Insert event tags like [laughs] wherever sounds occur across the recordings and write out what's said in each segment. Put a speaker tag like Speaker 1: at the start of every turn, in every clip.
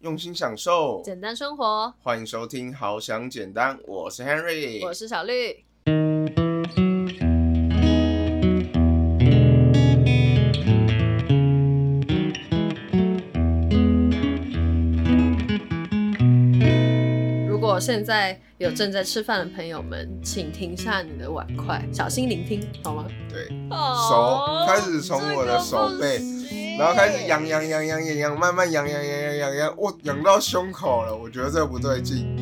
Speaker 1: 用心享受，
Speaker 2: 简单生活。
Speaker 1: 欢迎收听《好想简单》，我是 Henry，
Speaker 2: 我是小绿。如果现在有正在吃饭的朋友们，请停下你的碗筷，小心聆听，好吗？
Speaker 1: 对，
Speaker 2: 手
Speaker 1: 开始从我的手背然后开始痒痒痒痒痒痒，慢慢痒痒痒痒痒痒，我痒到胸口了，我觉得这不对劲。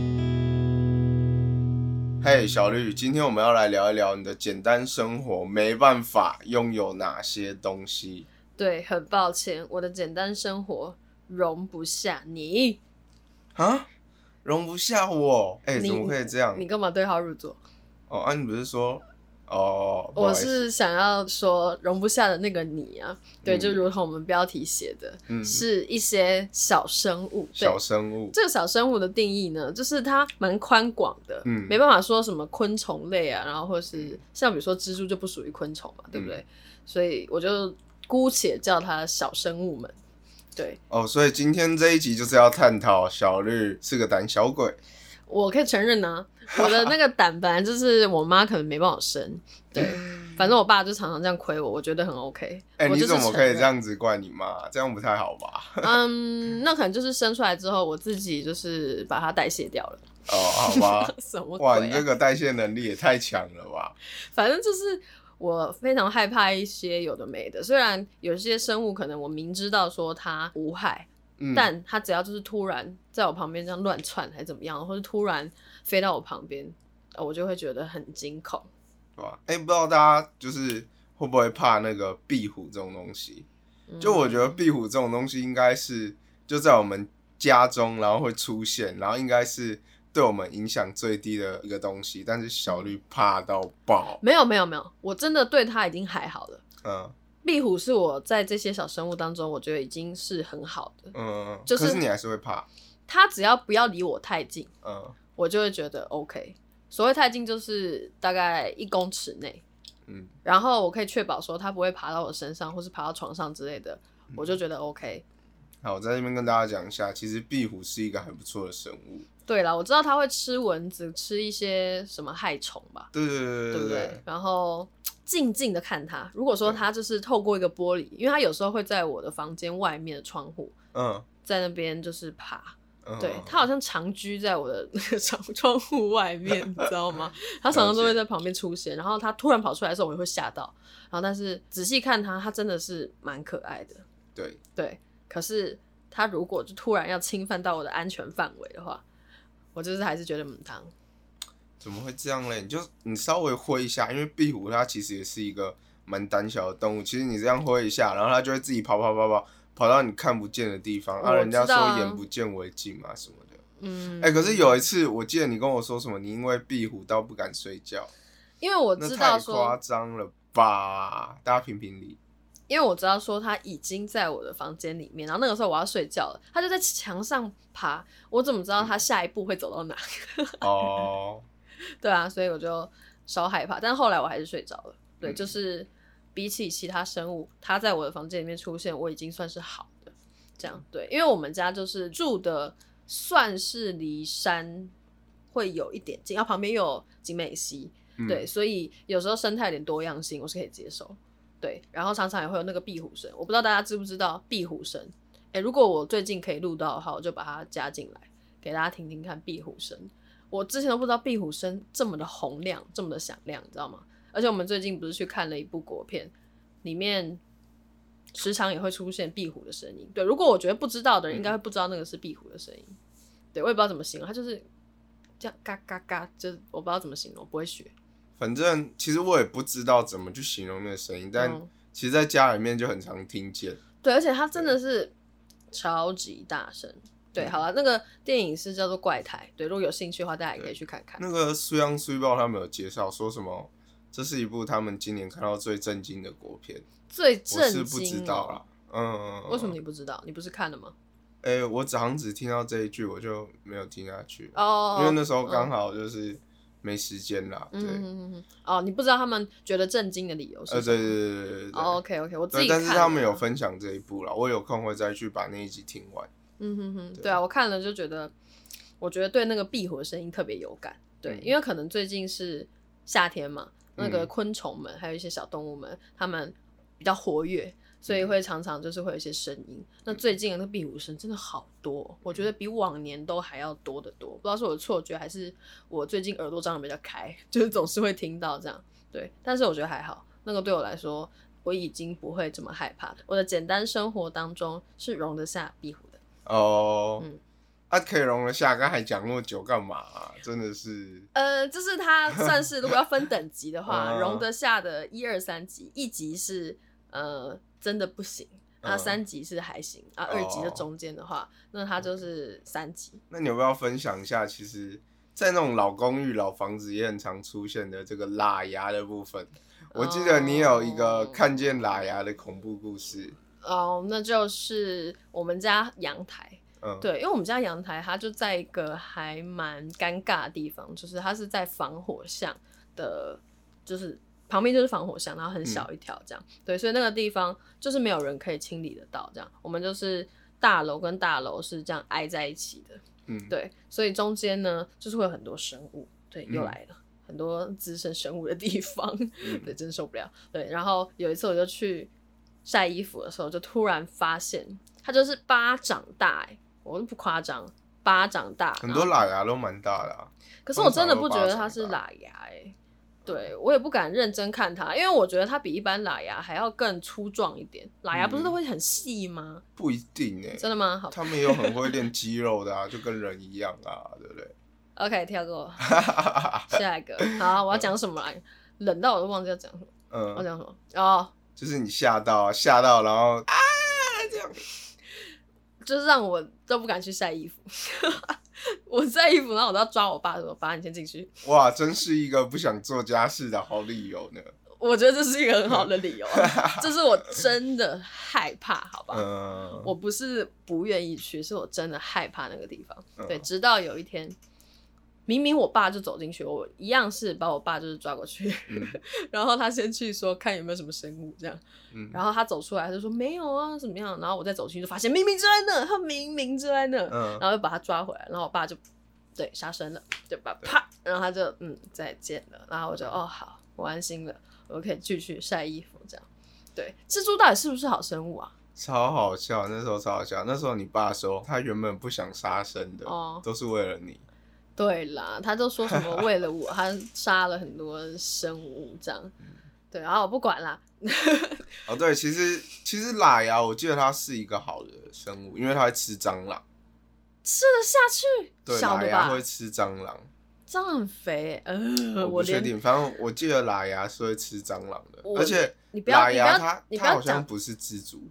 Speaker 1: 嘿，小绿，今天我们要来聊一聊你的简单生活，没办法拥有哪些东西
Speaker 2: 对，很抱歉，我的简单生活容不下你。
Speaker 1: 啊？容不下我？哎、
Speaker 2: 你
Speaker 1: 怎么可以这样
Speaker 2: 你？干嘛对号入座？
Speaker 1: 哦，啊，你不是说，哦，
Speaker 2: 我是想要说容不下的那个你啊，对，
Speaker 1: 嗯
Speaker 2: 就如同我们标题写的，
Speaker 1: 嗯
Speaker 2: 是一些小生物。对
Speaker 1: 小，生物，
Speaker 2: 这个小生物的定义呢，就是它蛮宽广的，
Speaker 1: 嗯
Speaker 2: 没办法说什么昆虫类啊，然后或是像比如说蜘蛛就不属于昆虫嘛，对不对？
Speaker 1: 嗯
Speaker 2: 所以我就姑且叫它小生物们。对，
Speaker 1: 哦，所以今天这一集就是要探讨小绿是个胆小鬼。
Speaker 2: 我可以承认呢、[laughs] 我的那个胆本来就是我妈可能没办法生，对，反正我爸就常常这样亏我，我觉得很 OK。
Speaker 1: 哎、你怎么可以这？样子怪你妈？这样不太好吧？
Speaker 2: 嗯，那可能就是生出来之后，我自己就是把它代谢掉了。
Speaker 1: 哦，好吧。[laughs]
Speaker 2: 什么
Speaker 1: 哇？你这个代谢能力也太强了吧？
Speaker 2: 反正就是我非常害怕一些有的没的。虽然有些生物可能我明知道说它无害，
Speaker 1: 嗯，
Speaker 2: 但它只要就是突然在我旁边这样乱窜，还是怎么样，或者突然飞到我旁边，呃我就会觉得很惊恐。
Speaker 1: 对吧？哎、不知道大家就是会不会怕那个壁虎这种东西？就我觉得
Speaker 2: 嗯
Speaker 1: 壁虎这种东西应该是就在我们家中，然后会出现，然后应该是对我们影响最低的一个东西。但是小绿怕到爆，
Speaker 2: 没有没有没有，我真的对它已经还好了。
Speaker 1: 嗯
Speaker 2: 壁虎是我在这些小生物当中，我觉得已经是很好的。
Speaker 1: 嗯，
Speaker 2: 就是
Speaker 1: 你还是会怕，
Speaker 2: 它只要不要离我太近，
Speaker 1: 嗯
Speaker 2: 我就会觉得 OK。所谓太近就是大概一公尺内，
Speaker 1: 嗯
Speaker 2: 然后我可以确保说它不会爬到我身上，或是爬到床上之类的，我就觉得 OK。
Speaker 1: 好，我在这边跟大家讲一下，其实壁虎是一个很不错的生物。
Speaker 2: 对啦，我知道它会吃蚊子，吃一些什么害虫吧，
Speaker 1: 对对对
Speaker 2: 对不
Speaker 1: 对
Speaker 2: 对？然后静静的看它。如果说它就是透过一个玻璃，因为它有时候会在我的房间外面的窗户，
Speaker 1: 嗯
Speaker 2: 在那边就是爬。
Speaker 1: 嗯，
Speaker 2: 对，它好像长居在我的那个窗窗户外面，你知道吗？[laughs] 它常常都会在旁边出现，然后它突然跑出来的时候，我也会吓到。然后但是仔细看它，它真的是蛮可爱的。
Speaker 1: 对，
Speaker 2: 对，可是他如果就突然要侵犯到我的安全范围的话，我就是还是觉得母汤。
Speaker 1: 怎么会这样嘞？你就你稍微挥一下，因为壁虎它其实也是一个蛮胆小的动物。其实你这样挥一下，然后它就会自己跑跑跑跑跑到你看不见的地方。啊，
Speaker 2: 我
Speaker 1: 人家说眼不见为净嘛什么的。
Speaker 2: 嗯，
Speaker 1: 哎、可是有一次我记得你跟我说什么，你因为壁虎到不敢睡觉，
Speaker 2: 因为我知道
Speaker 1: 太夸，张了吧？大家评评理。
Speaker 2: 因为我知道说它已经在我的房间里面，然后那个时候我要睡觉了，它就在墙上爬，我怎么知道它下一步会走到哪？
Speaker 1: 哦，[laughs]
Speaker 2: 对啊，所以我就稍害怕，但后来我还是睡着了。对，
Speaker 1: 嗯
Speaker 2: 就是比起其他生物，它在我的房间里面出现，我已经算是好的。这样对，因为我们家就是住的算是离山会有一点近，然后旁边又有景美溪，
Speaker 1: 嗯
Speaker 2: 对，所以有时候生态有点多样性，我是可以接受。对，然后常常也会有那个壁虎声，我不知道大家知不知道壁虎声。诶，如果我最近可以录到的话，我就把它加进来，给大家听听看壁虎声。我之前都不知道壁虎声这么的洪亮，这么的响亮，你知道吗？而且我们最近不是去看了一部国片，里面时常也会出现壁虎的声音。对，如果我觉得不知道的人，应该会不知道那个是壁虎的声音。对，我也不知道怎么形容，它就是这样嘎嘎嘎，就是我不知道怎么形容，不会学。
Speaker 1: 反正其实我也不知道怎么去形容那个声音，但
Speaker 2: 嗯
Speaker 1: 其实在家里面就很常听见。
Speaker 2: 对，而且它真的是超级大声。对，
Speaker 1: 嗯
Speaker 2: 好了，那个电影是叫做《怪胎》，对，如果有兴趣的话，大家也可以去看看。
Speaker 1: 那个苏央苏报他们有介绍说什么，这是一部他们今年看到最震惊的国片，
Speaker 2: 最震惊、
Speaker 1: 是不知道啦。嗯，
Speaker 2: 为什么你不知道？你不是看了吗？
Speaker 1: 哎、我早上只听到这一句，我就没有听下去，
Speaker 2: 哦，
Speaker 1: 因为那时候刚
Speaker 2: 嗯
Speaker 1: 好就是没时间啦。对，
Speaker 2: 嗯嗯嗯嗯哦，你不知道他们觉得震惊的理由是？
Speaker 1: 对对对对对对。
Speaker 2: 哦，OK OK，我自，己。
Speaker 1: 但是他们有分享这一部了，我有空会再去把那一集听完。
Speaker 2: 嗯哼哼，
Speaker 1: 对
Speaker 2: 对啊，我看了就觉得，我觉得对那个壁虎的声音特别有感。对，
Speaker 1: 嗯
Speaker 2: 因为可能最近是夏天嘛，那个
Speaker 1: 嗯
Speaker 2: 昆虫们还有一些小动物们，它们比较活跃，所以会常常就是会有一些声音。那最近的那个壁虎声真的好多哦，我觉得比往年都还要多得多。不知道是我的错觉，还是我最近耳朵张的比较开，就是总是会听到这样。对，但是我觉得还好，那个对我来说。我已经不会这么害怕，我的简单生活当中是容得下壁虎的。
Speaker 1: 哦，
Speaker 2: 嗯
Speaker 1: 啊，可以容得下，刚才讲那么久干嘛啊、真的是，
Speaker 2: 呃，就是它算是如果要分等级的话，[laughs]
Speaker 1: 嗯
Speaker 2: 容得下的一二三级，一级是呃真的不行，啊
Speaker 1: 嗯
Speaker 2: 三级是还行，啊二级的中间的话，那它就是三级。
Speaker 1: 那你要不要分享一下？其实，在那种老公寓、老房子也很常出现的这个喇牙的部分。我记得你有一个
Speaker 2: 哦
Speaker 1: 看见喇牙的恐怖故事。
Speaker 2: 哦，那就是我们家阳台，
Speaker 1: 嗯，
Speaker 2: 对，因为我们家阳台它就在一个还蛮尴尬的地方，就是它是在防火巷的，就是旁边就是防火巷，然后很小一条这样，对，所以那个地方就是没有人可以清理得到，这样，我们就是大楼跟大楼是这样挨在一起的，
Speaker 1: 嗯，
Speaker 2: 对，所以中间呢就是会有很多生物，对，又
Speaker 1: 嗯
Speaker 2: 来了。很多滋生生物的地方，
Speaker 1: 嗯
Speaker 2: 对，真受不了。对，然后有一次我就去晒衣服的时候，就突然发现它就是巴掌大、欸，我都不夸张，巴掌大。
Speaker 1: 很多喇牙都蛮大的啊。
Speaker 2: 可是我真的不觉得它是喇牙、欸，对我也不敢认真看它，因为我觉得它比一般喇牙还要更粗壮一点。喇牙不是都会很细吗？
Speaker 1: 不一定哎、
Speaker 2: 真的吗？好
Speaker 1: 他们也有很会练肌肉的啊，就跟人一样啊，对不对
Speaker 2: ？，OK，跳过 [laughs] 下一个。好，我要讲什么来？冷到我都忘记要讲什么。我要
Speaker 1: 嗯，
Speaker 2: 讲什么？哦，
Speaker 1: 就是你吓到啊，吓到，然后啊这样，[laughs]
Speaker 2: 就是让我都不敢去晒衣服。[laughs] [laughs] 我在衣服，然后我都要抓我爸说：“爸，你先进去。
Speaker 1: 哇，真是一个不想做家事的好理由呢。”
Speaker 2: 我觉得这是一个很好的理由啊，[laughs] 这是我真的害怕，好吧？
Speaker 1: 嗯，
Speaker 2: 我不是不愿意去，是我真的害怕那个地方。
Speaker 1: 嗯
Speaker 2: 对，直到有一天，明明我爸就走进去，我一样是把我爸就是抓过去，
Speaker 1: 嗯。[laughs]
Speaker 2: 然后他先去说看有没有什么生物这样，
Speaker 1: 嗯。
Speaker 2: 然后他走出来他就说没有啊怎么样，然后我再走进去就发现明明就在那，他明明就在那，
Speaker 1: 嗯。
Speaker 2: 然后又把他抓回来，然后我爸就对杀生了，就把啪，然后他就嗯再见了，然后我就哦好，我安心了，我可以继续晒衣服这样。对，蜘蛛到底是不是好生物啊？
Speaker 1: 超好笑，那时候超好笑。那时候你爸说他原本不想杀生的，
Speaker 2: 哦。
Speaker 1: 都是为了你。
Speaker 2: 对啦，他就说什么 [laughs] 为了我，他杀了很多生物这样。[laughs] 对，然后我不管啦。[laughs]
Speaker 1: 哦，对，其实其实喇牙，我记得它是一个好的生物，因为它会吃蟑螂。
Speaker 2: 吃得下去，
Speaker 1: 对，
Speaker 2: 小的吧
Speaker 1: 喇牙会？吃蟑螂。
Speaker 2: 蟑螂很肥、欸，呃，
Speaker 1: 我不确
Speaker 2: 连
Speaker 1: 定，反正我记得喇牙是会吃蟑螂的，而且
Speaker 2: 你不要
Speaker 1: 喇牙它
Speaker 2: 你不要
Speaker 1: 它好像不是蜘蛛。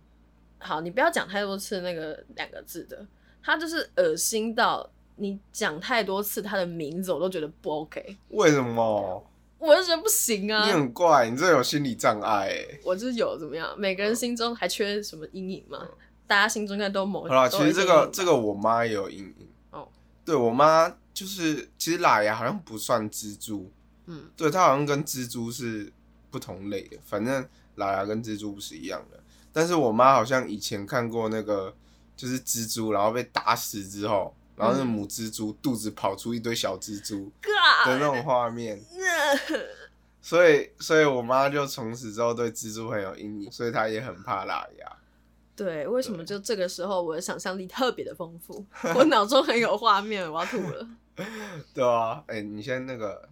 Speaker 2: 好，你不要讲太多次那个两个字的，它就是恶心到你讲太多次他的名字，我都觉得不 OK，
Speaker 1: 为什么？
Speaker 2: 我就觉得不行啊
Speaker 1: 你
Speaker 2: 啊。
Speaker 1: 很怪，你这有心理障碍哎。
Speaker 2: 我就是有怎么样？每个人心中还缺什么阴影吗？大家心中应该都某
Speaker 1: 好啦，
Speaker 2: 都有一
Speaker 1: 其实这个这个我妈也有阴影。
Speaker 2: 哦，
Speaker 1: 对我妈就是，其实喇牙好像不算蜘蛛，
Speaker 2: 嗯
Speaker 1: 对，它好像跟蜘蛛是不同类的，反正喇牙跟蜘蛛不是一样的。但是我妈好像以前看过那个，就是蜘蛛，然后被打死之后，然后那
Speaker 2: 嗯
Speaker 1: 母蜘蛛肚子跑出一堆小蜘蛛的那种画面，[laughs] 所以，所以我妈就从此之后对蜘蛛很有阴影，所以她也很怕喇牙。
Speaker 2: 对，为什么就这个时候我的想象力特别的丰富，我脑中很有画面，我要吐了。[laughs]
Speaker 1: 对啊，哎、你先那个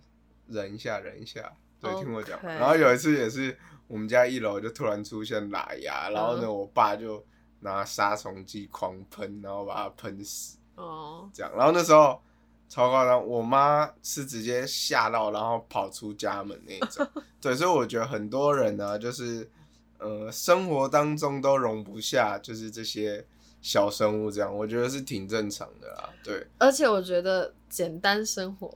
Speaker 1: 忍一下，忍一下，对听我讲。然后有一次也是我们家一楼就突然出现喇
Speaker 2: 嗯
Speaker 1: 牙，然后呢，我爸就拿杀虫剂狂喷，然后把它喷死，
Speaker 2: 哦，
Speaker 1: 这样。然后那时候超夸张，我妈是直接吓到，然后跑出家门那种。[laughs] 对，所以我觉得很多人呢，就是呃，生活当中都容不下就是这些小生物，这样我觉得是挺正常的啦。对，
Speaker 2: 而且我觉得简单生活，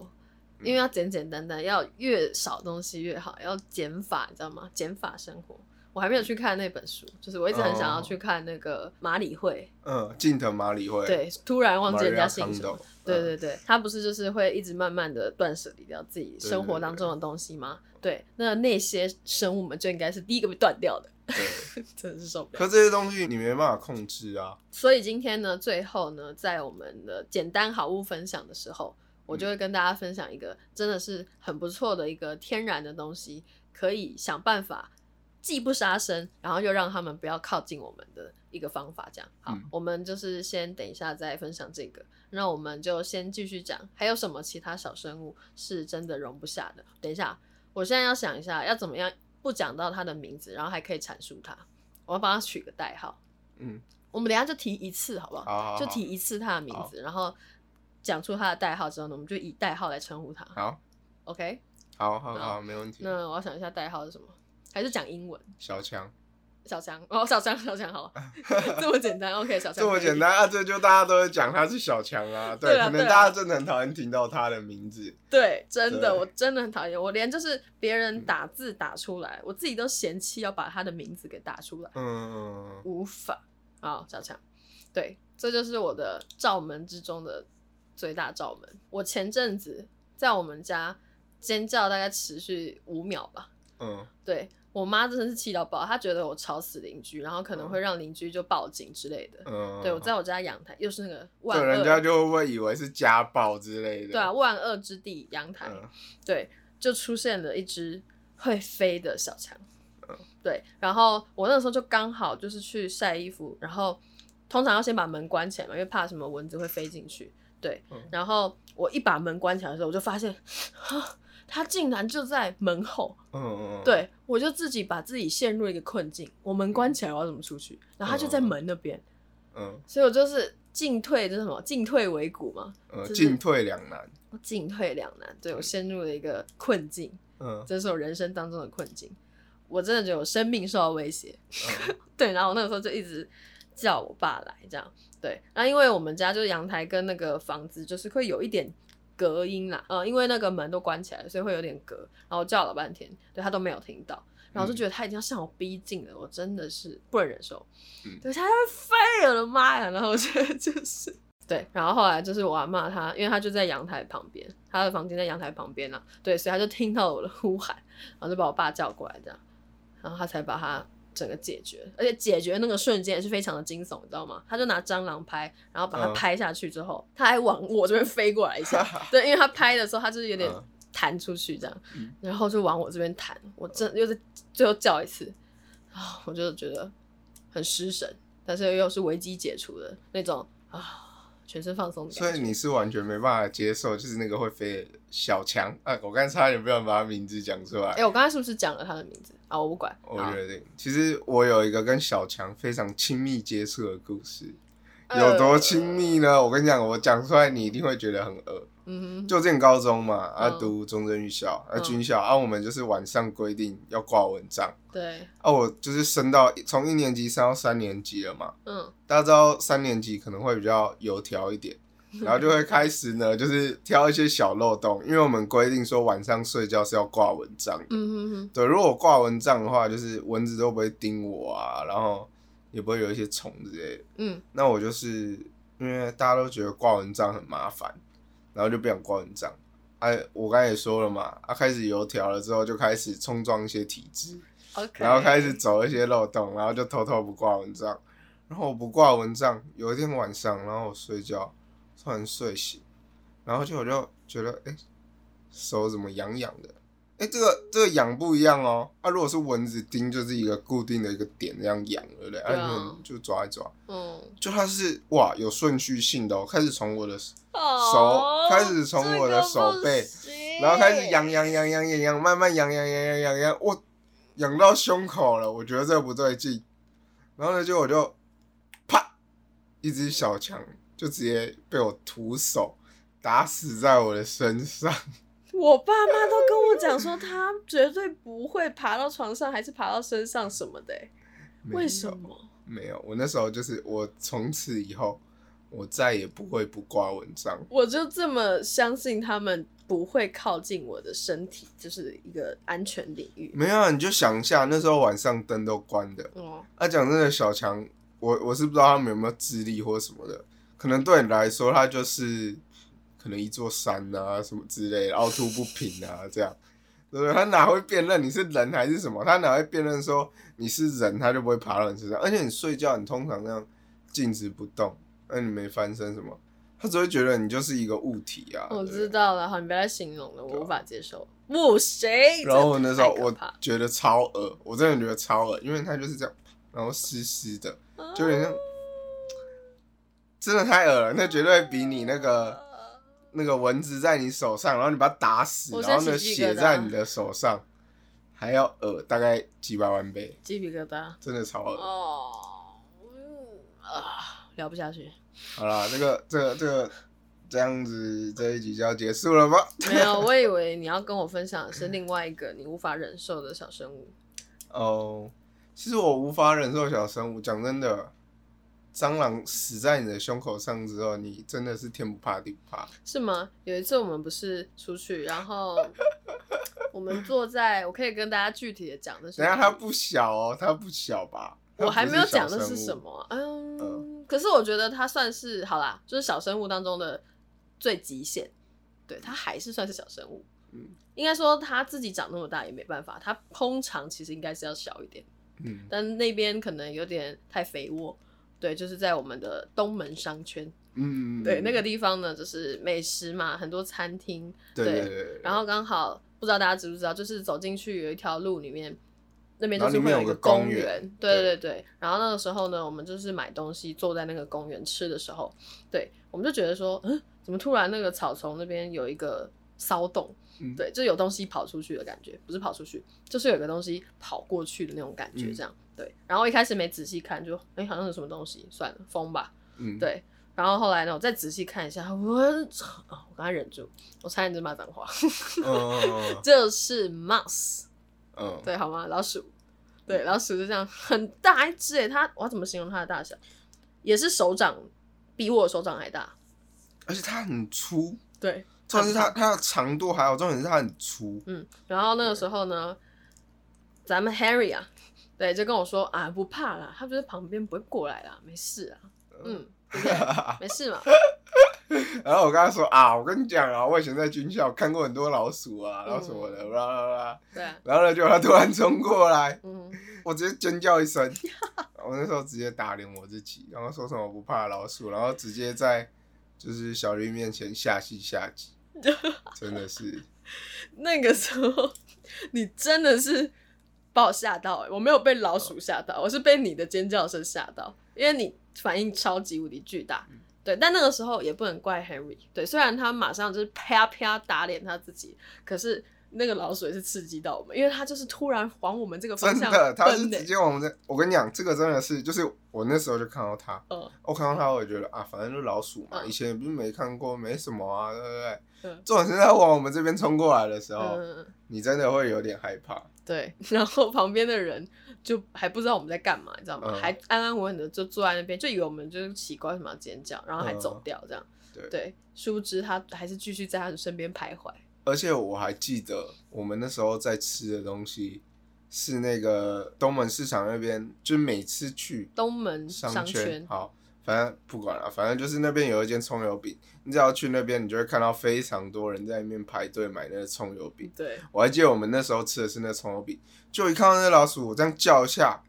Speaker 1: 嗯
Speaker 2: 因为要简简单单，要越少东西越好，要减法，你知道吗？减法生活。我还没有去看那本书，就是我一直很想要去看那个马里会，
Speaker 1: 嗯，近藤马里会，
Speaker 2: 对，突然忘记人家姓什么。对对对，他不是就是会一直慢慢的断舍离掉自己生活当中的东西吗？对，那那些生物们就应该是第一个被断掉的。
Speaker 1: 对，[laughs]
Speaker 2: 真的是受不了。
Speaker 1: 可这些东西你没办法控制啊。
Speaker 2: 所以今天呢，最后呢，在我们的简单好物分享的时候，我就会跟大家分享一个真的是很不错的一个天然的东西，可以想办法既不杀生，然后又让他们不要靠近我们的一个方法。这样好，
Speaker 1: 嗯
Speaker 2: 我们就是先等一下再分享这个，那我们就先继续讲，还有什么其他小生物是真的容不下的？等一下，我现在要想一下要怎么样不讲到它的名字，然后还可以阐述它，我要帮它取个代号。
Speaker 1: 嗯，
Speaker 2: 我们等一下就提一次，好不好？
Speaker 1: 好好好
Speaker 2: 就提一次他的名字，然后讲出他的代号之后呢，我们就以代号来称呼他。
Speaker 1: 好
Speaker 2: ，OK，
Speaker 1: 好，好
Speaker 2: 好，
Speaker 1: 没问题。
Speaker 2: 那我要想一下代号是什么，还是讲英文？
Speaker 1: 小强，
Speaker 2: 小强哦，小强，小强好 [laughs] 了，这么简单。OK，小强
Speaker 1: 这么简。单啊？这就大家都会讲他是小强啊。[laughs] 对，可能大家真的很讨厌听到他的名字。
Speaker 2: 对，真的，我真的很讨厌，我连就是别人打字打出来，我自己都嫌弃要把他的名字给打出来，
Speaker 1: 嗯，
Speaker 2: 无法。好，小强，对，这就是我的罩门之中的最大罩门。我前阵子在我们家尖叫，大概持续五秒吧。
Speaker 1: 嗯，
Speaker 2: 对我妈真的是气到爆，她觉得我吵死邻居，然后可能会让邻居就报警之类的。
Speaker 1: 嗯，
Speaker 2: 对我在我家阳台，又是那个万
Speaker 1: 对，
Speaker 2: 恶，
Speaker 1: 人家就会以为是家暴之类的？
Speaker 2: 对啊，万恶之地阳台，
Speaker 1: 嗯
Speaker 2: 对，就出现了一只会飞的小强。
Speaker 1: 嗯
Speaker 2: 对，然后我那时候就刚好就是去晒衣服，然后通常要先把门关起来嘛，因为怕什么蚊子会飞进去。对，
Speaker 1: 嗯
Speaker 2: 然后我一把门关起来的时候，我就发现，啊，它竟然就在门后。
Speaker 1: 嗯嗯，
Speaker 2: 对，我就自己把自己陷入一个困境。我门关起来，我要怎么出去？然后他就在门那边，
Speaker 1: 嗯
Speaker 2: 所以我就是进退，就是什么？进退维谷嘛，
Speaker 1: 嗯，
Speaker 2: 就是
Speaker 1: 进退两难。
Speaker 2: 进退两难。对我陷入了一个困境，
Speaker 1: 嗯
Speaker 2: 这是我人生当中的困境。我真的觉得我生命受到威胁。
Speaker 1: 嗯 [laughs]
Speaker 2: 对，然后我那个时候就一直叫我爸来，这样。对，然后因为我们家就是阳台跟那个房子就是会有一点隔音啦，呃，因为那个门都关起来了，所以会有点隔。然后叫了半天，对他都没有听到，然后就觉得他已经要向我逼近了，我真的是不能忍受。
Speaker 1: 嗯
Speaker 2: 对，他要飞，我的妈呀！然后我觉得就是。对，然后后来就是我阿骂他，因为他就在阳台旁边，他的房间在阳台旁边啦，对，所以他就听到我的呼喊，然后就把我爸叫过来，这样，然后他才把它整个解决，而且解决那个瞬间也是非常的惊悚，你知道吗？他就拿蟑螂拍，然后把它
Speaker 1: 嗯
Speaker 2: 拍下去之后，他还往我这边飞过来一下，[laughs] 对，因为他拍的时候他就是有点
Speaker 1: 嗯
Speaker 2: 弹出去这样，
Speaker 1: 嗯
Speaker 2: 然后就往我这边弹，我真又是最后叫一次，啊，我就觉得很失神，但是又是危机解除的那种啊，全身放松。
Speaker 1: 所以你是完全没办法接受，就是那个会飞的小强。啊，我刚才差点不想把他名字讲出来
Speaker 2: 哎、。我刚才是不是讲了他的名字啊？我不管，
Speaker 1: 我决定，其实我有一个跟小强非常亲密接触的故事，
Speaker 2: 呃
Speaker 1: 有多亲密呢？我跟你讲，我讲出来你一定会觉得很恶。就近高中嘛，啊，
Speaker 2: 嗯。
Speaker 1: 读中正预校，啊，
Speaker 2: 嗯。
Speaker 1: 军校，啊，我们就是晚上规定要挂蚊帐，
Speaker 2: 对，
Speaker 1: 啊，我就是升到从一年级升到三年级了嘛，
Speaker 2: 嗯。
Speaker 1: 大家知道三年级可能会比较油条一点，[laughs] 然后就会开始呢，就是挑一些小漏洞，因为我们规定说晚上睡觉是要挂蚊帐，
Speaker 2: 嗯哼哼，
Speaker 1: 对，如果挂蚊帐的话，就是蚊子都不会叮我啊，然后也不会有一些虫之类的。
Speaker 2: 嗯。
Speaker 1: 那我就是因为大家都觉得挂蚊帐很麻烦，然后就不想挂蚊帐。哎、我刚才也说了嘛，啊，开始油条了之后，就开始冲撞一些体质然后开始走一些漏洞，然后就偷偷不挂蚊帐。然后我不挂蚊帐，有一天晚上，然后我睡觉，突然睡醒，然后就我就觉得，哎、手怎么痒痒的？哎、这个这个痒不一样哦。啊，如果是蚊子叮，就是一个固定的一个点那样痒，对不对？
Speaker 2: 对啊
Speaker 1: 啊，就抓一抓。
Speaker 2: 嗯，
Speaker 1: 就它是哇有顺序性的哦，开始从我的手
Speaker 2: 哦
Speaker 1: 开始从我的手背，然后开始痒痒痒痒痒痒，慢慢痒痒痒痒痒痒，我痒到胸口了，我觉得这不对劲，然后呢就我就啪，一只小强就直接被我徒手打死在我的身上，
Speaker 2: 我爸妈都跟我讲说，他绝对不会爬到床上，还是爬到身上什么的欸。为什？么？
Speaker 1: 没有，我那时候就是我从此以后，我再也不会不挂蚊帐。
Speaker 2: 我就这么相信他们不会靠近我的身体，就是一个安全领域。
Speaker 1: 没有啊，你就想一下，那时候晚上灯都关的，
Speaker 2: 哦，
Speaker 1: 啊，讲真的，小强，我我是不知道他们有没有智力或什么的，可能对你来说，他就是可能一座山啊什么之类的，凹凸不平啊这样。对不对？他哪会辨认你是人还是什么？他哪会辨认说你是人，他就不会爬到你身上？而且你睡觉，你通常那样静止不动，那你没翻身什么，他只会觉得你就是一个物体啊。
Speaker 2: 我知道了，好，你不要再形容了，我无法接受。不谁？
Speaker 1: 然后我那时候我觉得超恶，我真的觉得超恶，因为他就是这样，然后湿湿的，就有点像，真的太恶了，那绝对比你那个那个蚊子在你手上，然后你把它打死，然后那个
Speaker 2: 现在起鸡皮疙瘩
Speaker 1: 血在你的手上，还要恶大概几百万倍，
Speaker 2: 鸡皮疙瘩。
Speaker 1: 真的超恶。
Speaker 2: 哦，嗯啊，聊不下去。
Speaker 1: 好啦，这个这个这个这样子这一集就要结束了吗？
Speaker 2: 没有，我以为你要跟我分享的是另外一个你无法忍受的小生物。[laughs]
Speaker 1: 哦，其实我无法忍受小生物，讲真的。蟑螂死在你的胸口上之后，你真的是天不怕地不怕。
Speaker 2: 是吗？有一次我们不是出去，然后 [laughs] 我们坐在，我可以跟大家具体的讲的是，
Speaker 1: 等一下它不小哦，它不小吧？它
Speaker 2: 我还没有讲的是什。么嗯可是我觉得它算是好啦，就是小生物当中的最极限，对，它还是算是小生物。
Speaker 1: 嗯
Speaker 2: 应该说它自己长那么大也没办法，它通常其实应该是要小一点，
Speaker 1: 嗯
Speaker 2: 但那边可能有点太肥沃。对，就是在我们的东门商圈，
Speaker 1: 嗯，
Speaker 2: 对，那个地方呢，就是美食嘛，很多餐厅，
Speaker 1: 对
Speaker 2: 对
Speaker 1: 对对，
Speaker 2: 然后刚好不知道大家知不知道，就是走进去有一条路里面，那边就是会有一个公
Speaker 1: 公园
Speaker 2: 对
Speaker 1: 对
Speaker 2: 对对。然后那个时候呢，我们就是买东西，坐在那个公园吃的时候，对，我们就觉得说，嗯，怎么突然那个草丛那边有一个骚动？
Speaker 1: 嗯
Speaker 2: 对，就有东西跑出去的感觉，不是跑出去，就是有个东西跑过去的那种感觉，
Speaker 1: 嗯
Speaker 2: 这样。对，然后一开始没仔细看，就哎、好像是什么东西，算了，风吧。
Speaker 1: 嗯，
Speaker 2: 对，然后后来呢，我再仔细看一下，我啊我刚才忍住，我差点就骂脏话。
Speaker 1: 嗯，
Speaker 2: 这是 mouse，
Speaker 1: 嗯，
Speaker 2: 对，好吗？老鼠，对，老鼠就这样很大一只诶，它我要怎么形容它的大小？也是手掌比我的手掌还大，
Speaker 1: 而且它很粗，
Speaker 2: 对，
Speaker 1: 重点是它它的长度还有重点是它很粗，
Speaker 2: 嗯，然后那个时候呢，咱们 Harry 啊，对，就跟我说啊，不怕啦，他就在旁边不会过来啦，没事啊，嗯，对不对？[laughs] 没事嘛，[laughs]
Speaker 1: 然后我跟他说啊，我跟你讲啊，我以前在军校看过很多老鼠啊，然后什么的，啦啦啦，
Speaker 2: 对啊，
Speaker 1: 然后呢，就他突然冲过来，
Speaker 2: 嗯，[laughs]
Speaker 1: 我直接尖叫一声，我那时候直接打脸我自己，然后说什么不怕老鼠，然后直接在就是小绿面前下戏下集，真的是，
Speaker 2: 那个时候你真的是把我吓到、欸，我没有被老鼠吓到，我是被你的尖叫声吓到，因为你反应超级无敌巨大。对，但那个时候也不能怪 Henry。对，虽然他马上就是啪啪打脸他自己，可是那个老鼠也是刺激到我们，因为他就是突然往我们这个方向
Speaker 1: 真的，他是。直接往我们这，我跟你讲，这个真的是，就是我那时候就看到他，
Speaker 2: 嗯
Speaker 1: 我看到他，我也觉得啊，反正就老鼠嘛，
Speaker 2: 嗯
Speaker 1: 以前也不是没看过，没什么啊，对不对？
Speaker 2: 嗯
Speaker 1: 重点是在往我们这边冲过来的时候，
Speaker 2: 嗯，
Speaker 1: 你真的会有点害怕。
Speaker 2: 对。[laughs] 然后旁边的人就还不知道我们在干嘛，你知道吗？
Speaker 1: 嗯
Speaker 2: 还安安稳稳的就坐在那边，就以为我们就是奇怪为什么要尖叫，然后还
Speaker 1: 嗯
Speaker 2: 走掉这样。
Speaker 1: 对
Speaker 2: 对，殊不知他还是继续在他的身边徘徊。
Speaker 1: 而且我还记得我们那时候在吃的东西是那个东门市场那边，就是每次去
Speaker 2: 东门
Speaker 1: 商
Speaker 2: 商圈，
Speaker 1: 好，反正不管了，反正就是那边有一间葱油饼，你只要去那边，你就会看到非常多人在里面排队买那个葱油饼。
Speaker 2: 对，
Speaker 1: 我还记得我们那时候吃的是那葱油饼，就一看到那老鼠，我这样叫一下，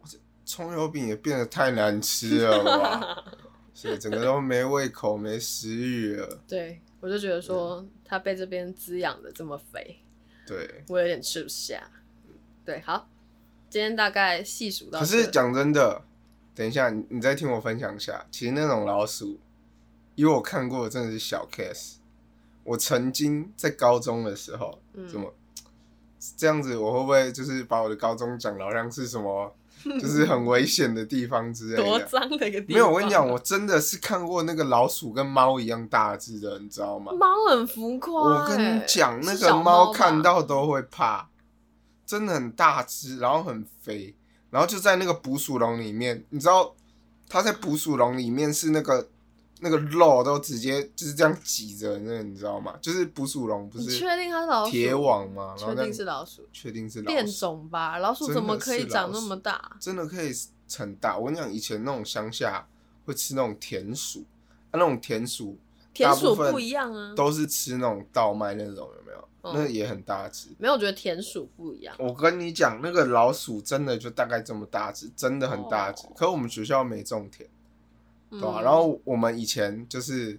Speaker 1: 我这葱油饼也变得太难吃了吧，[laughs] 所以整个都没胃口、没食欲了。
Speaker 2: 对，我就觉得说它被这边滋养的这么肥，
Speaker 1: 对，
Speaker 2: 我有点吃不下。对，好，今天大概细数到
Speaker 1: 可。是讲真的，等一下你你再听我分享一下，其实那种老鼠，因为我看过的真的是小 case。我曾经在高中的时候，
Speaker 2: 嗯
Speaker 1: 怎么这样子？我会不会就是把我的高中讲的好像是什么，[laughs] 就是很危险的地方之类的？
Speaker 2: 多脏的一个地方。
Speaker 1: 没有，我跟你讲，我真的是看过那个老鼠跟猫一样大只的，你知道吗？
Speaker 2: 猫很浮夸、
Speaker 1: 我跟你
Speaker 2: 欸
Speaker 1: 讲，那个猫看到都会怕，真的很大只，然后很肥，然后就在那个捕鼠笼里面，你知道它在捕鼠笼里面是那个那个肉都直接就是这样挤着，那个你知道吗？就是捕鼠笼不是
Speaker 2: 你确定它是老鼠？
Speaker 1: 铁网吗？
Speaker 2: 确定是老鼠？
Speaker 1: 确定是老
Speaker 2: 变
Speaker 1: 鼠，
Speaker 2: 种吧？老鼠怎么可以长那么大？
Speaker 1: 真的可以很大。我跟你讲，以前那种乡下会吃那种田鼠，啊、那种田鼠
Speaker 2: 田鼠不一样啊，
Speaker 1: 都是吃那种稻麦那种，有没有？
Speaker 2: 哦
Speaker 1: 那也很大只。
Speaker 2: 没有，我觉得田鼠不一样。
Speaker 1: 我跟你讲，那个老鼠真的就大概这么大只，真的很大只。
Speaker 2: 哦
Speaker 1: 可我们学校没种田，对吧、
Speaker 2: 嗯
Speaker 1: 然后我们以前就是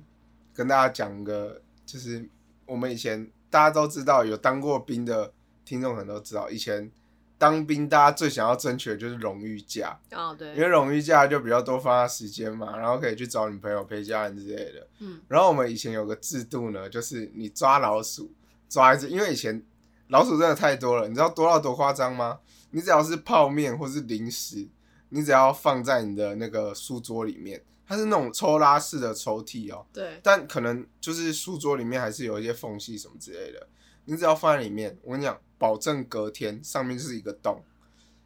Speaker 1: 跟大家讲个，就是我们以前大家都知道，有当过兵的听众可能都知道，以前当兵大家最想要争取的就是荣誉假，
Speaker 2: 哦，对，
Speaker 1: 因为荣誉假就比较多放假时间嘛，然后可以去找女朋友、陪家人之类的。
Speaker 2: 嗯
Speaker 1: 然后我们以前有个制度呢，就是你抓老鼠抓一只，因为以前老鼠真的太多了，你知道多到多夸张吗？你只要是泡面或是零食，你只要放在你的那个书桌里面，它是那种抽拉式的抽屉哦，
Speaker 2: 对，
Speaker 1: 但可能就是书桌里面还是有一些缝隙什么之类的，你只要放在里面，我跟你讲，保证隔天上面就是一个洞，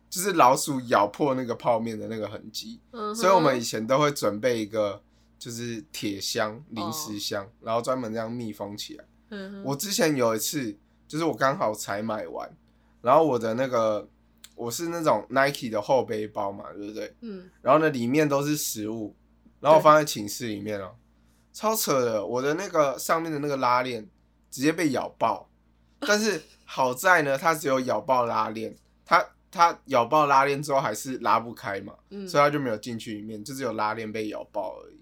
Speaker 1: 就是老鼠咬破那个泡面的那个痕迹。
Speaker 2: 嗯，
Speaker 1: 所以我们以前都会准备一个就是铁箱、零食箱，然后专门这样密封起来。
Speaker 2: 嗯
Speaker 1: 我之前有一次，就是我刚好才买完，然后我的那个我是那种 Nike 的后背包嘛，对不对？
Speaker 2: 嗯。
Speaker 1: 然后呢，里面都是食物，然后我放在寝室里面哦，超扯的，我的那个上面的那个拉链直接被咬爆，但是好在呢，它只有咬爆拉链，它它咬爆拉链之后还是拉不开嘛，
Speaker 2: 嗯，
Speaker 1: 所以它就没有进去里面，就只有拉链被咬爆而已。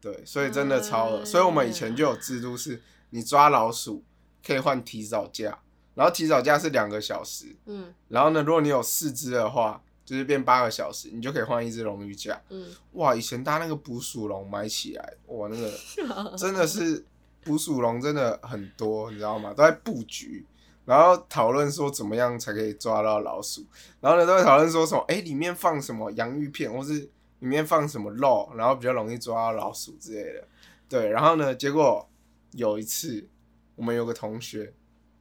Speaker 1: 对，所以真的超恶。
Speaker 2: 哎
Speaker 1: 所以我们以前就有制度是，你抓老鼠可以换提早假，然后提早假是两个小时，
Speaker 2: 嗯
Speaker 1: 然后呢，如果你有四只的话，就是变八个小时，你就可以换一只龙鱼假。
Speaker 2: 嗯，
Speaker 1: 哇，以前搭那个捕鼠笼买起来，哇，那个 [laughs] 真的是捕鼠笼真的很多，你知道吗？都在布局，然后讨论说怎么样才可以抓到老鼠，然后呢都会讨论说什么，哎、里面放什么洋芋片，或是里面放什么肉，然后比较容易抓到老鼠之类的。对，然后呢，结果有一次我们有个同学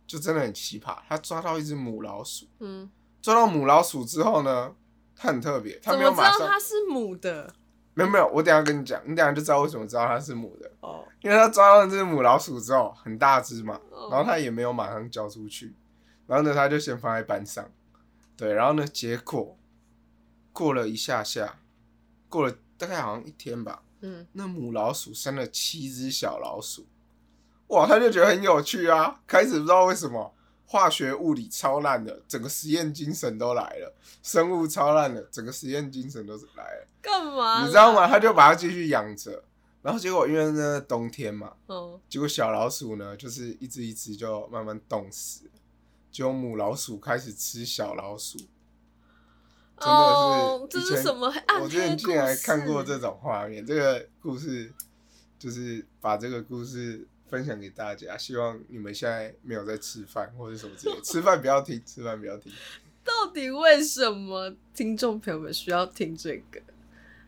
Speaker 1: 就真的很奇葩，他抓到一只母老鼠，
Speaker 2: 嗯，
Speaker 1: 抓到母老鼠之后呢，他很特别，他没有马上
Speaker 2: 道它是母的？
Speaker 1: 没有没有，我等下跟你讲，你等下就知道为什么知道它是母的，
Speaker 2: 哦，
Speaker 1: 因为它抓到这只母老鼠之后很大只嘛，
Speaker 2: 哦。
Speaker 1: 然后它也没有马上交出去，然后呢它就先放在班上，对，然后呢结果过了一下下，过了大概好像一天吧，
Speaker 2: 嗯，
Speaker 1: 那母老鼠生了七只小老鼠，哇，他就觉得很有趣啊，开始不知道为什么。化学、物理超烂的，整个实验精神都来了；生物超烂的，整个实验精神都是来了。
Speaker 2: 干嘛？
Speaker 1: 你知道吗？？他就把它继续养着，然后结果因为那冬天嘛，
Speaker 2: 嗯，
Speaker 1: 结果小老鼠呢，就是一只一只就慢慢冻死了，结果母老鼠开始吃小老鼠，真的是
Speaker 2: 哦，这是什么暗
Speaker 1: 我之前
Speaker 2: 黑
Speaker 1: 竟然看过这种画面，这个故事就是把这个故事分享给大家，希望你们现在没有在吃饭或者什么之类，吃饭不要听，吃饭不要听，[laughs]
Speaker 2: 到底为什么听众朋友们需要听这个？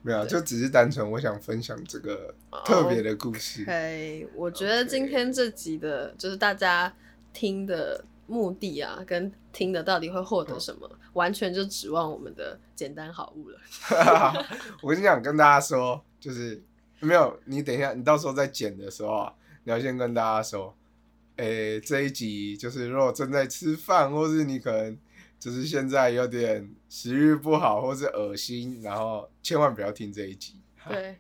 Speaker 1: 没有，就只是单纯我想分享这个特别的故事。
Speaker 2: OK，我觉得今天这集的，就是大家听的目的啊，跟听的到底会获得什么，完全就指望我们的简单好物了。[laughs]
Speaker 1: 我跟你讲，跟大家说，就是没有你等一下，你到时候在剪的时候啊，你要先跟大家说，诶、这一集就是如果正在吃饭，或是你可能就是现在有点食欲不好，或是恶心，然后千万不要听这一集。
Speaker 2: 对。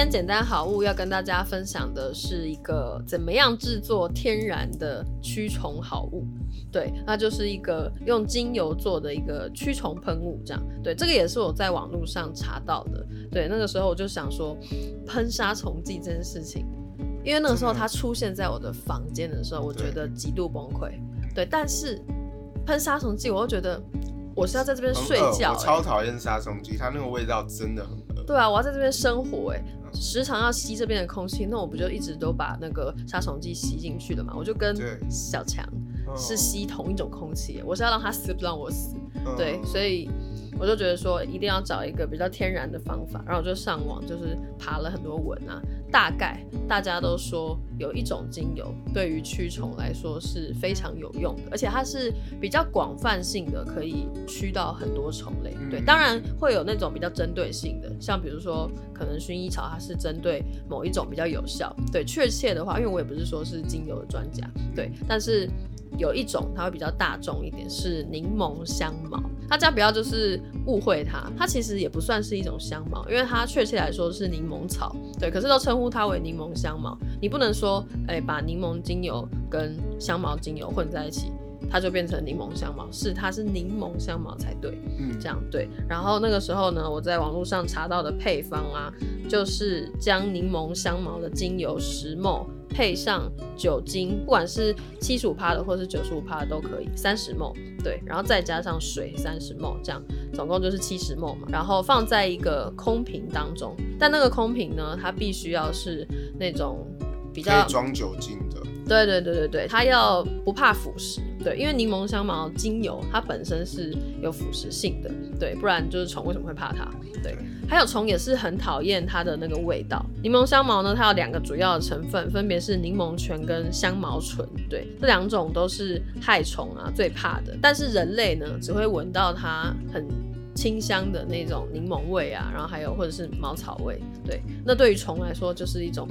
Speaker 2: 天简单好物要跟大家分享的是一个怎么样制作天然的驱虫好物。对，那就是一个用精油做的一个驱虫喷雾，这样。对，这个也是我在网络上查到的。对，那个时候我就想说，喷杀虫剂这件事情，因为那个时候它出现在我的房间的时候，我觉得极度崩溃。对，但是喷杀虫剂，我又觉得我是要在这边睡觉、
Speaker 1: 我，超讨厌杀虫剂，它那个味道真的很。
Speaker 2: 对啊，我要在这边生活，哎，时常要吸这边的空气，那我不就一直都把那个杀虫剂吸进去了嘛？我就跟小强
Speaker 1: 嗯。
Speaker 2: 是吸同一种空气，我是要让他死，不让我死。
Speaker 1: 嗯。
Speaker 2: 对，所以我就觉得说一定要找一个比较天然的方法，然后我就上网就是爬了很多文啊，大概大家都说有一种精油对于驱虫来说是非常有用的，而且它是比较广泛性的，可以驱到很多虫类。对，
Speaker 1: 嗯
Speaker 2: 当然会有那种比较针对性的，像比如说可能薰衣草它是针对某一种比较有效。对，确切的话，因为我也不是说是精油的专家，对，但是。有一种它会比较大众一点，是柠檬香茅。大家不要就是误会它，它其实也不算是一种香茅，因为它确切来说是柠檬草，对，可是都称呼它为柠檬香茅。你不能说，哎，把柠檬精油跟香茅精油混在一起。它就变成柠檬香茅，是它是柠檬香茅才对，嗯，这样对。然后那个时候呢，我在网络上查到的配方啊，就是将柠檬香茅的精油十沫配上酒精，不管是七十五帕的或是九十五帕的都可以，三十沫，对，然后再加上水三十沫，这样总共就是七十沫嘛。然后放在一个空瓶当中，但那个空瓶呢，它必须要是那种比较
Speaker 1: 装酒精的。
Speaker 2: 对对对对对，它要不怕腐蚀。对，因为柠檬香茅精油它本身是有腐蚀性的，对，不然就是虫为什么会怕它？对，还有虫也是很讨厌它的那个味道。柠檬香茅呢，它有两个主要的成分，分别是柠檬醛跟香茅醇，对，这两种都是害虫啊最怕的。但是人类呢，只会闻到它很。清香的那种柠檬味啊，然后还有或者是茅草味，对，那对于虫来说就是一种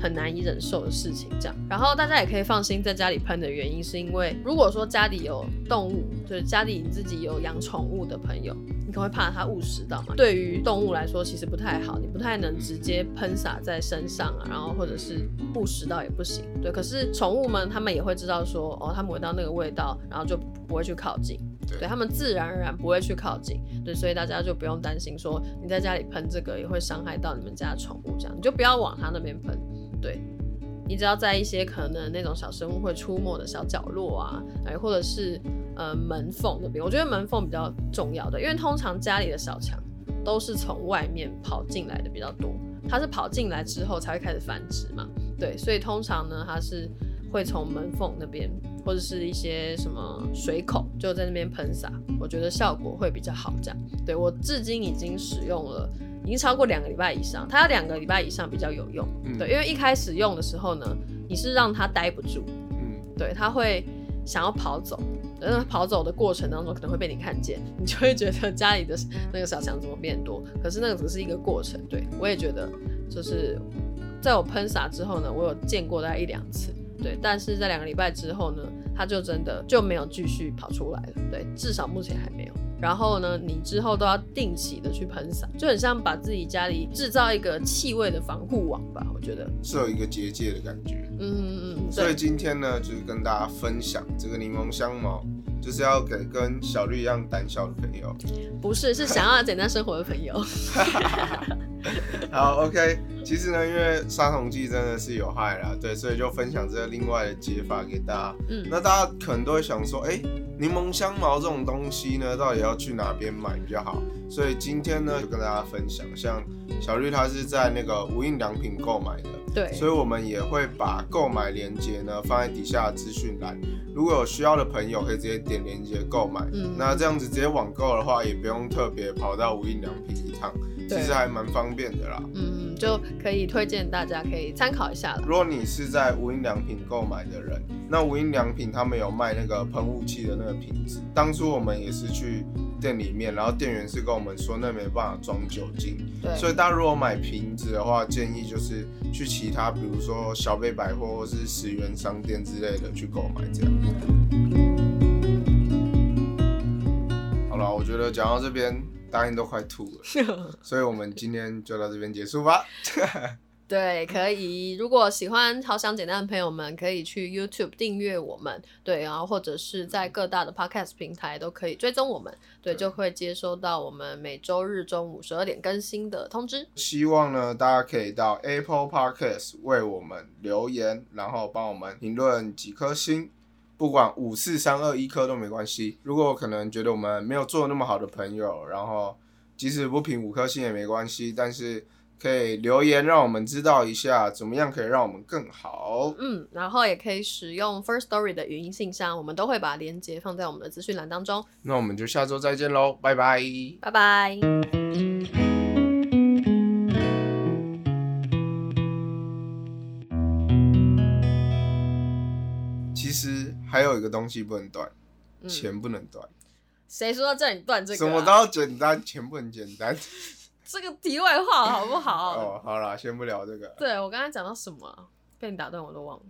Speaker 2: 很难以忍受的事情。这样，然后大家也可以放心在家里喷的原因，是因为如果说家里有动物，就是家里你自己有养宠物的朋友，你可能会怕它误食到嘛。对于动物来说，其实不太好，你不太能直接喷洒在身上啊，然后或者是误食到也不行。对，可是宠物们他们也会知道说，哦，他们闻到那个味道，然后就不会去靠近。对他们自然而然不会去靠近，对，所以大家就不用担心说你在家里喷这个也会伤害到你们家宠物，这样你就不要往它那边喷。对，你只要在一些可能那种小生物会出没的小角落啊，哎，或者是呃门缝那边，我觉得门缝比较重要的，因为通常家里的小强都是从外面跑进来的比较多，它是跑进来之后才会开始繁殖嘛，对，所以通常呢它是。会从门缝那边，或者是一些什么水口，就在那边喷洒，我觉得效果会比较好。这样，对我至今已经使用了，已经超过两个礼拜以上。它要两个礼拜以上比较有用，对，因为一开始用的时候呢，你是让它待不住，嗯，对，它会想要跑走，那跑走的过程当中可能会被你看见，你就会觉得家里的那个小强怎么变多？可是那个只是一个过程，对我也觉得，就是在我喷洒之后呢，我有见过大概一两次。对，但是在两个礼拜之后呢，它就真的就没有继续跑出来了。对，至少目前还没有。然后呢，你之后都要定期的去喷洒，就很像把自己家里制造一个气味的防护网吧。我觉得
Speaker 1: 是有一个结界的感觉。嗯嗯嗯。所以今天呢，就是跟大家分享这个柠檬香茅。就是要给跟小绿一样胆小的朋友，
Speaker 2: 不是，是想要简单生活的朋友。[laughs] [laughs]
Speaker 1: 好，OK。其实呢，因为杀虫剂真的是有害啦，对，所以就分享这个另外的解法给大家。嗯，那大家可能都会想说，哎，柠檬香茅这种东西呢，到底要去哪边买比较好？所以今天呢，就跟大家分享，像小绿他是在那个无印良品购买的。
Speaker 2: 对，
Speaker 1: 所以我们也会把购买链接呢放在底下资讯栏，如果有需要的朋友可以直接点链接购买。嗯，那这样子直接网购的话，也不用特别跑到无印良品一趟，其实还蛮方便的啦。
Speaker 2: 嗯，就可以推荐大家可以参考一下了。
Speaker 1: 如果你是在无印良品购买的人，那无印良品他们有卖那个喷雾器的那个瓶子，当初我们也是去。店里面，然后店员是跟我们说那没办法装酒精，
Speaker 2: 对，
Speaker 1: 所以大家如果买瓶子的话，建议就是去其他，比如说小北百货或是十元商店之类的去购买这样。好了，我觉得讲到这边，大家都快吐了，所以我们今天就到这边结束吧。[laughs]
Speaker 2: 对，可以。如果喜欢好想简单的朋友们，可以去 YouTube 订阅我们，对，然后或者是在各大的 Podcast 平台都可以追踪我们，对，就会接收到我们每周日中午十二点更新的通知。
Speaker 1: 希望呢，大家可以到 Apple Podcast 为我们留言，然后帮我们评论几颗星，不管五四三二一颗都没关系。如果可能觉得我们没有做那么好的朋友，然后即使不评五颗星也没关系，但是。可以留言让我们知道一下，怎么样可以让我们更好。
Speaker 2: 嗯，然后也可以使用 First Story 的语音信箱，我们都会把链接放在我们的资讯栏当中。
Speaker 1: 那我们就下周再见喽，拜拜，
Speaker 2: 拜拜。
Speaker 1: 有一个东西不能断，钱不能断。
Speaker 2: 谁说叫你断这个？
Speaker 1: 什么都要简单，钱不能简单。[laughs]
Speaker 2: 这个题外话好不好？[laughs]
Speaker 1: 哦，好了，先不聊这个。
Speaker 2: 对我刚才讲到什么？被你打断，我都忘了。